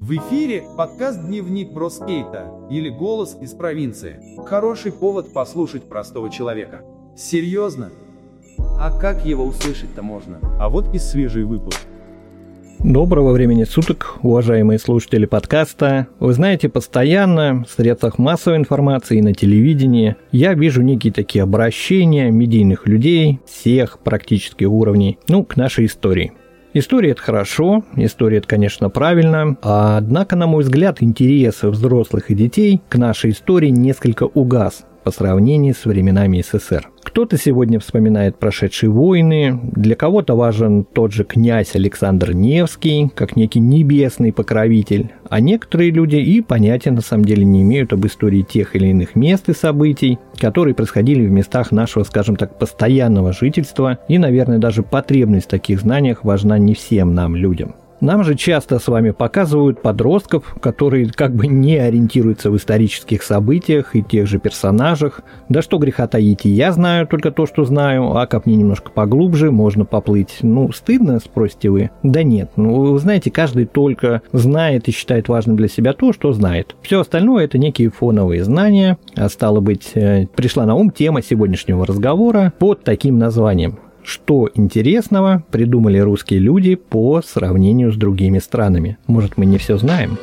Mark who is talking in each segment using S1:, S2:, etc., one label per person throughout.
S1: В эфире подкаст «Дневник Броскейта» или «Голос из провинции». Хороший повод послушать простого человека. Серьезно? А как его услышать-то можно?
S2: А вот и свежий выпуск.
S3: Доброго времени суток, уважаемые слушатели подкаста. Вы знаете, постоянно в средствах массовой информации и на телевидении я вижу некие такие обращения медийных людей всех практически уровней, ну, к нашей истории – История это хорошо, история это, конечно, правильно, однако, на мой взгляд, интерес взрослых и детей к нашей истории несколько угас по сравнению с временами СССР. Кто-то сегодня вспоминает прошедшие войны, для кого-то важен тот же князь Александр Невский, как некий небесный покровитель, а некоторые люди и понятия на самом деле не имеют об истории тех или иных мест и событий, которые происходили в местах нашего, скажем так, постоянного жительства, и, наверное, даже потребность в таких знаниях важна не всем нам, людям. Нам же часто с вами показывают подростков, которые как бы не ориентируются в исторических событиях и тех же персонажах. Да что греха таить, я знаю только то, что знаю, а копни немножко поглубже, можно поплыть. Ну, стыдно, спросите вы? Да нет, ну, вы знаете, каждый только знает и считает важным для себя то, что знает. Все остальное это некие фоновые знания, а стало быть, э, пришла на ум тема сегодняшнего разговора под таким названием что интересного придумали русские люди по сравнению с другими странами? Может, мы не все знаем?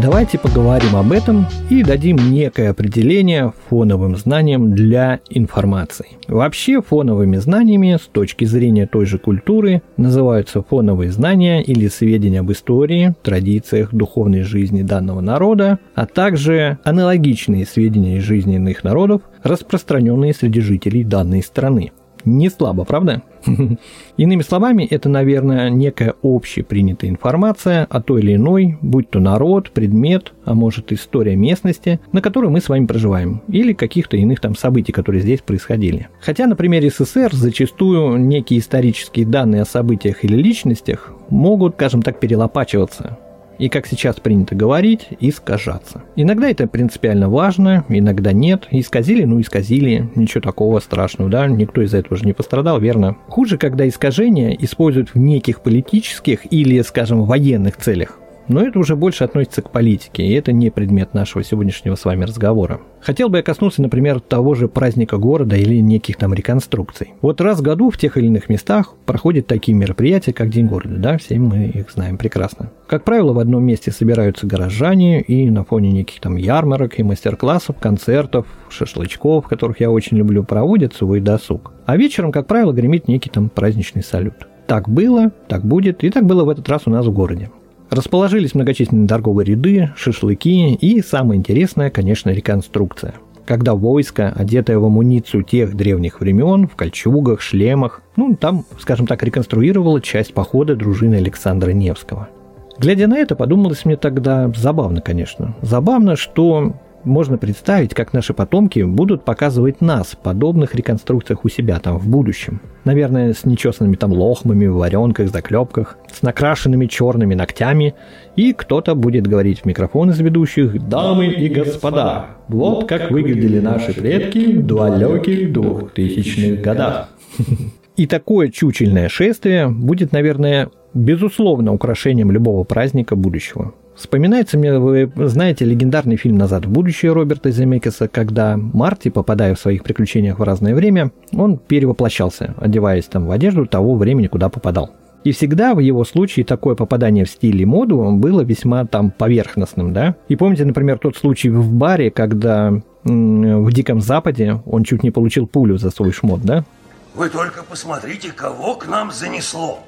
S3: Давайте поговорим об этом и дадим некое определение фоновым знаниям для информации. Вообще фоновыми знаниями с точки зрения той же культуры называются фоновые знания или сведения об истории, традициях, духовной жизни данного народа, а также аналогичные сведения из жизни иных народов, распространенные среди жителей данной страны. Не слабо, правда? Иными словами, это, наверное, некая общепринятая информация о той или иной, будь то народ, предмет, а может история местности, на которой мы с вами проживаем, или каких-то иных там событий, которые здесь происходили. Хотя на примере СССР зачастую некие исторические данные о событиях или личностях могут, скажем так, перелопачиваться, и, как сейчас принято говорить, искажаться. Иногда это принципиально важно, иногда нет. Исказили, ну исказили, ничего такого страшного, да, никто из-за этого же не пострадал, верно? Хуже, когда искажения используют в неких политических или, скажем, военных целях. Но это уже больше относится к политике, и это не предмет нашего сегодняшнего с вами разговора. Хотел бы я коснуться, например, того же праздника города или неких там реконструкций. Вот раз в году в тех или иных местах проходят такие мероприятия, как День города, да, все мы их знаем прекрасно. Как правило, в одном месте собираются горожане, и на фоне неких там ярмарок и мастер-классов, концертов, шашлычков, которых я очень люблю, проводят свой досуг. А вечером, как правило, гремит некий там праздничный салют. Так было, так будет, и так было в этот раз у нас в городе. Расположились многочисленные торговые ряды, шашлыки и, самое интересное, конечно, реконструкция. Когда войско, одетое в амуницию тех древних времен, в кольчугах, шлемах, ну, там, скажем так, реконструировало часть похода дружины Александра Невского. Глядя на это, подумалось мне тогда, забавно, конечно. Забавно, что можно представить, как наши потомки будут показывать нас в подобных реконструкциях у себя там в будущем. Наверное, с нечесанными там лохмами, в варенках, заклепках, с накрашенными черными ногтями, и кто-то будет говорить в микрофон из ведущих «Дамы и господа, вот как выглядели наши предки в далеких двухтысячных годах». И такое чучельное шествие будет, наверное, безусловно украшением любого праздника будущего. Вспоминается мне, вы знаете, легендарный фильм «Назад в будущее» Роберта Земекиса, когда Марти, попадая в своих приключениях в разное время, он перевоплощался, одеваясь там в одежду того времени, куда попадал. И всегда в его случае такое попадание в стиль и моду было весьма там поверхностным, да? И помните, например, тот случай в баре, когда в Диком Западе он чуть не получил пулю за свой шмот, да?
S4: Вы только посмотрите, кого к нам занесло.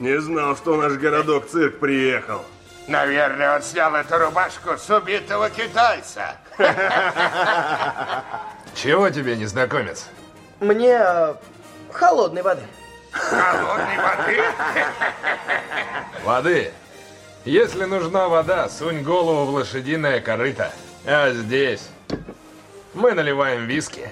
S5: Не знал, что наш городок-цирк приехал.
S4: Наверное, он снял эту рубашку с убитого китайца.
S6: Чего тебе, незнакомец?
S7: Мне э, холодной воды.
S4: Холодной воды?
S6: Воды? Если нужна вода, сунь голову в лошадиное корыто. А здесь мы наливаем виски.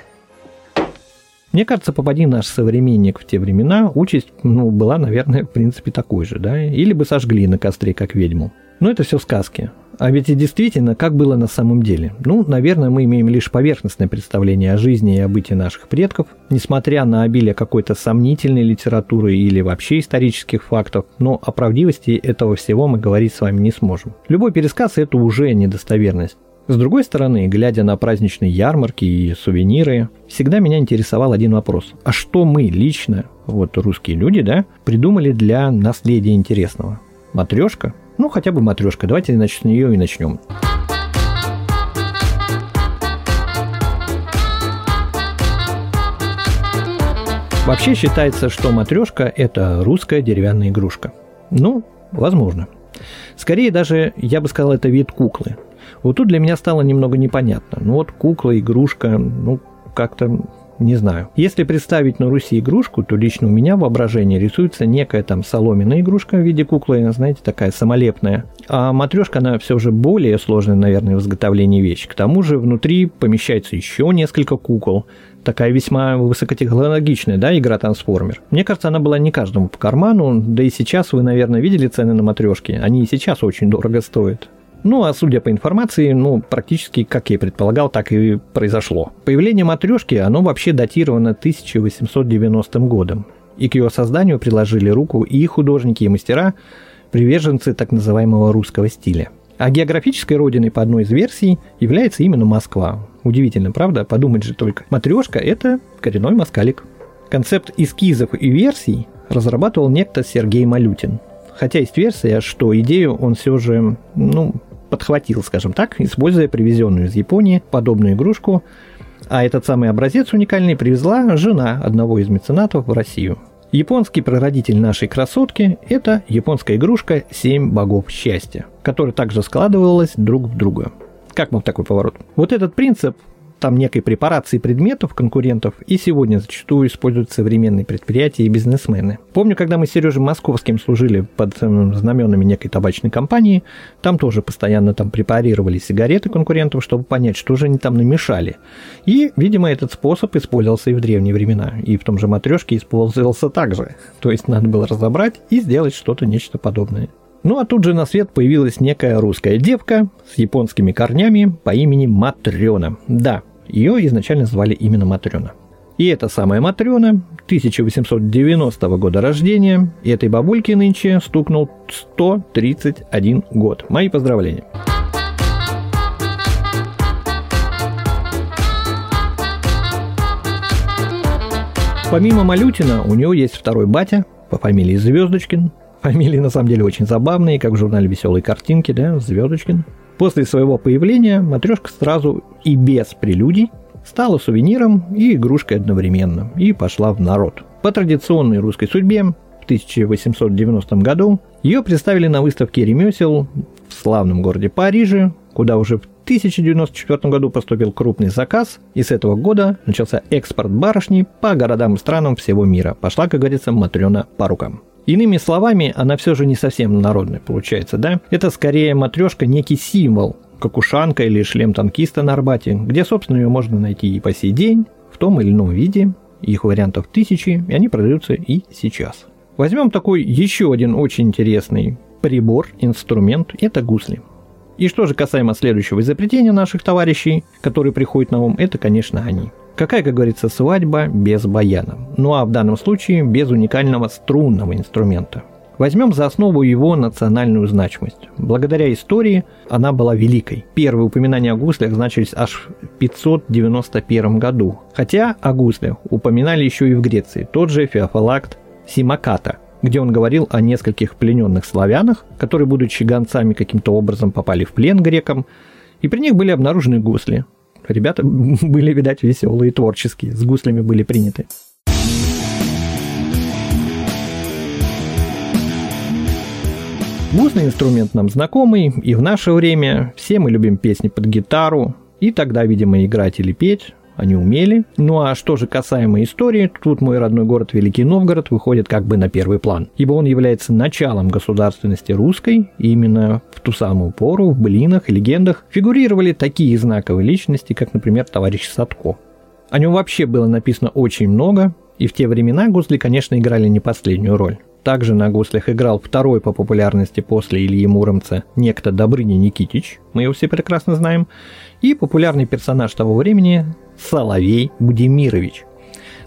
S3: Мне кажется, попади наш современник в те времена, участь ну, была, наверное, в принципе такой же, да? Или бы сожгли на костре, как ведьму. Но это все сказки. А ведь и действительно, как было на самом деле? Ну, наверное, мы имеем лишь поверхностное представление о жизни и о наших предков, несмотря на обилие какой-то сомнительной литературы или вообще исторических фактов, но о правдивости этого всего мы говорить с вами не сможем. Любой пересказ – это уже недостоверность. С другой стороны, глядя на праздничные ярмарки и сувениры, всегда меня интересовал один вопрос. А что мы лично, вот русские люди, да, придумали для наследия интересного? Матрешка? Ну, хотя бы матрешка. Давайте, значит, с нее и начнем. Вообще считается, что матрешка – это русская деревянная игрушка. Ну, возможно. Скорее даже, я бы сказал, это вид куклы. Вот тут для меня стало немного непонятно. Ну вот кукла, игрушка, ну как-то не знаю. Если представить на Руси игрушку, то лично у меня в воображении рисуется некая там соломенная игрушка в виде куклы, знаете, такая самолепная. А матрешка, она все же более сложная, наверное, в изготовлении вещи. К тому же внутри помещается еще несколько кукол. Такая весьма высокотехнологичная, да, игра трансформер. Мне кажется, она была не каждому по карману, да и сейчас вы, наверное, видели цены на матрешки. Они и сейчас очень дорого стоят. Ну, а судя по информации, ну, практически, как я и предполагал, так и произошло. Появление матрешки, оно вообще датировано 1890 годом. И к ее созданию приложили руку и художники, и мастера, приверженцы так называемого русского стиля. А географической родиной по одной из версий является именно Москва. Удивительно, правда? Подумать же только. Матрешка – это коренной москалик. Концепт эскизов и версий разрабатывал некто Сергей Малютин. Хотя есть версия, что идею он все же, ну, подхватил, скажем так, используя привезенную из Японии подобную игрушку, а этот самый образец уникальный привезла жена одного из меценатов в Россию. Японский прародитель нашей красотки – это японская игрушка «Семь богов счастья», которая также складывалась друг в друга. Как вам такой поворот? Вот этот принцип там некой препарации предметов конкурентов и сегодня зачастую используют современные предприятия и бизнесмены. Помню, когда мы с Сережей Московским служили под эм, знаменами некой табачной компании, там тоже постоянно там препарировали сигареты конкурентов, чтобы понять, что же они там намешали. И, видимо, этот способ использовался и в древние времена, и в том же матрешке использовался также. То есть надо было разобрать и сделать что-то, нечто подобное. Ну а тут же на свет появилась некая русская девка с японскими корнями по имени Матрена. Да, ее изначально звали именно Матрена. И эта самая Матрена, 1890 года рождения, и этой бабульке нынче стукнул 131 год. Мои поздравления. Помимо Малютина, у него есть второй батя по фамилии Звездочкин, Фамилии на самом деле очень забавные, как в журнале «Веселые картинки», да, Звездочкин. После своего появления матрешка сразу и без прелюдий стала сувениром и игрушкой одновременно и пошла в народ. По традиционной русской судьбе в 1890 году ее представили на выставке ремесел в славном городе Париже, куда уже в 1094 году поступил крупный заказ, и с этого года начался экспорт барышни по городам и странам всего мира. Пошла, как говорится, Матрена по рукам. Иными словами, она все же не совсем народная получается, да? Это скорее матрешка некий символ, как ушанка или шлем танкиста на Арбате, где, собственно, ее можно найти и по сей день, в том или ином виде. Их вариантов тысячи, и они продаются и сейчас. Возьмем такой еще один очень интересный прибор, инструмент, это гусли. И что же касаемо следующего изобретения наших товарищей, которые приходят на ум, это, конечно, они – Какая, как говорится, свадьба без баяна? Ну а в данном случае без уникального струнного инструмента. Возьмем за основу его национальную значимость. Благодаря истории она была великой. Первые упоминания о гуслях значились аж в 591 году. Хотя о гуслях упоминали еще и в Греции. Тот же Феофалакт Симаката, где он говорил о нескольких плененных славянах, которые, будучи гонцами, каким-то образом попали в плен грекам, и при них были обнаружены гусли. Ребята были, видать, веселые, творческие, с гуслями были приняты. Гусный инструмент нам знакомый, и в наше время все мы любим песни под гитару, и тогда, видимо, играть или петь они умели. Ну а что же касаемо истории, тут мой родной город Великий Новгород выходит как бы на первый план, ибо он является началом государственности русской, и именно в ту самую пору в блинах и легендах фигурировали такие знаковые личности, как, например, товарищ Садко. О нем вообще было написано очень много, и в те времена гусли, конечно, играли не последнюю роль. Также на гуслях играл второй по популярности после Ильи Муромца некто Добрыня Никитич, мы его все прекрасно знаем, и популярный персонаж того времени Соловей Будимирович.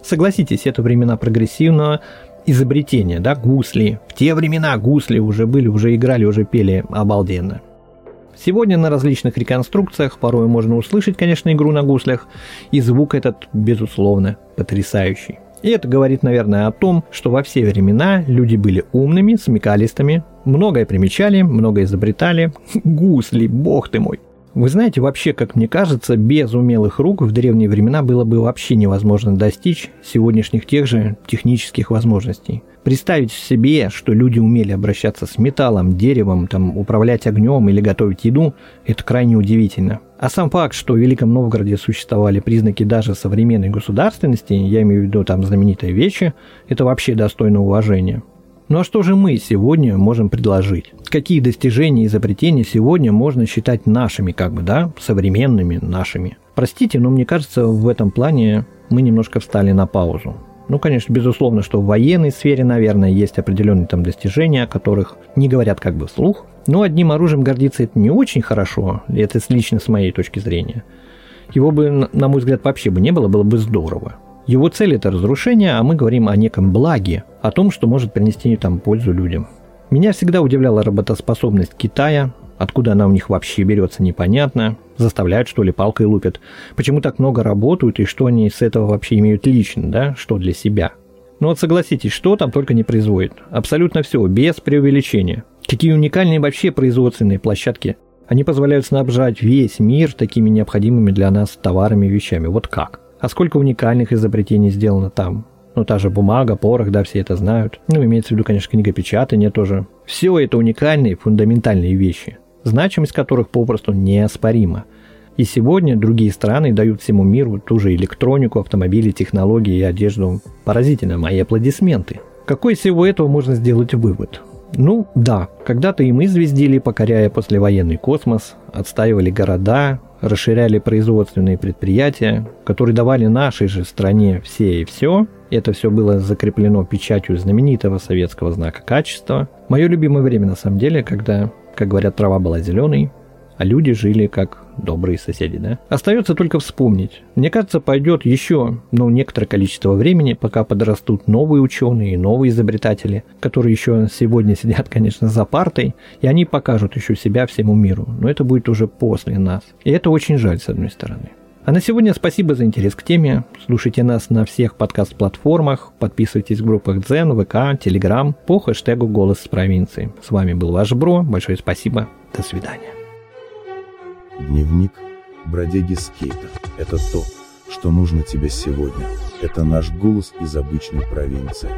S3: Согласитесь, это времена прогрессивного изобретения, да, гусли. В те времена гусли уже были, уже играли, уже пели обалденно. Сегодня на различных реконструкциях порой можно услышать, конечно, игру на гуслях, и звук этот, безусловно, потрясающий. И это говорит, наверное, о том, что во все времена люди были умными, смекалистыми, многое примечали, многое изобретали. Гусли, бог ты мой. Вы знаете, вообще, как мне кажется, без умелых рук в древние времена было бы вообще невозможно достичь сегодняшних тех же технических возможностей. Представить себе, что люди умели обращаться с металлом, деревом, там, управлять огнем или готовить еду, это крайне удивительно. А сам факт, что в Великом Новгороде существовали признаки даже современной государственности, я имею в виду там знаменитые вещи, это вообще достойно уважения. Ну а что же мы сегодня можем предложить? Какие достижения и изобретения сегодня можно считать нашими, как бы, да, современными нашими? Простите, но мне кажется, в этом плане мы немножко встали на паузу. Ну, конечно, безусловно, что в военной сфере, наверное, есть определенные там достижения, о которых не говорят как бы вслух. Но одним оружием гордиться это не очень хорошо, это лично с моей точки зрения. Его бы, на мой взгляд, вообще бы не было, было бы здорово. Его цель – это разрушение, а мы говорим о неком благе, о том, что может принести там пользу людям. Меня всегда удивляла работоспособность Китая, откуда она у них вообще берется, непонятно. Заставляют, что ли, палкой лупят. Почему так много работают и что они с этого вообще имеют лично, да, что для себя. Ну вот согласитесь, что там только не производит. Абсолютно все, без преувеличения. Какие уникальные вообще производственные площадки. Они позволяют снабжать весь мир такими необходимыми для нас товарами и вещами. Вот как? А сколько уникальных изобретений сделано там? Ну, та же бумага, порох, да, все это знают. Ну, имеется в виду, конечно, книгопечатание тоже. Все это уникальные, фундаментальные вещи, значимость которых попросту неоспорима. И сегодня другие страны дают всему миру ту же электронику, автомобили, технологии и одежду. Поразительно, мои аплодисменты. Какой из всего этого можно сделать вывод? Ну да, когда-то и мы звездили, покоряя послевоенный космос, отстаивали города, расширяли производственные предприятия, которые давали нашей же стране все и все. Это все было закреплено печатью знаменитого советского знака качества. Мое любимое время на самом деле, когда, как говорят, трава была зеленой, а люди жили как добрые соседи, да? Остается только вспомнить. Мне кажется, пойдет еще, ну, некоторое количество времени, пока подрастут новые ученые и новые изобретатели, которые еще сегодня сидят, конечно, за партой, и они покажут еще себя всему миру. Но это будет уже после нас. И это очень жаль, с одной стороны. А на сегодня спасибо за интерес к теме. Слушайте нас на всех подкаст-платформах, подписывайтесь в группах Дзен, ВК, Телеграм по хэштегу «Голос с провинции». С вами был ваш Бро. Большое спасибо. До свидания.
S2: Дневник бродяги скейта – это то, что нужно тебе сегодня. Это наш голос из обычной провинции.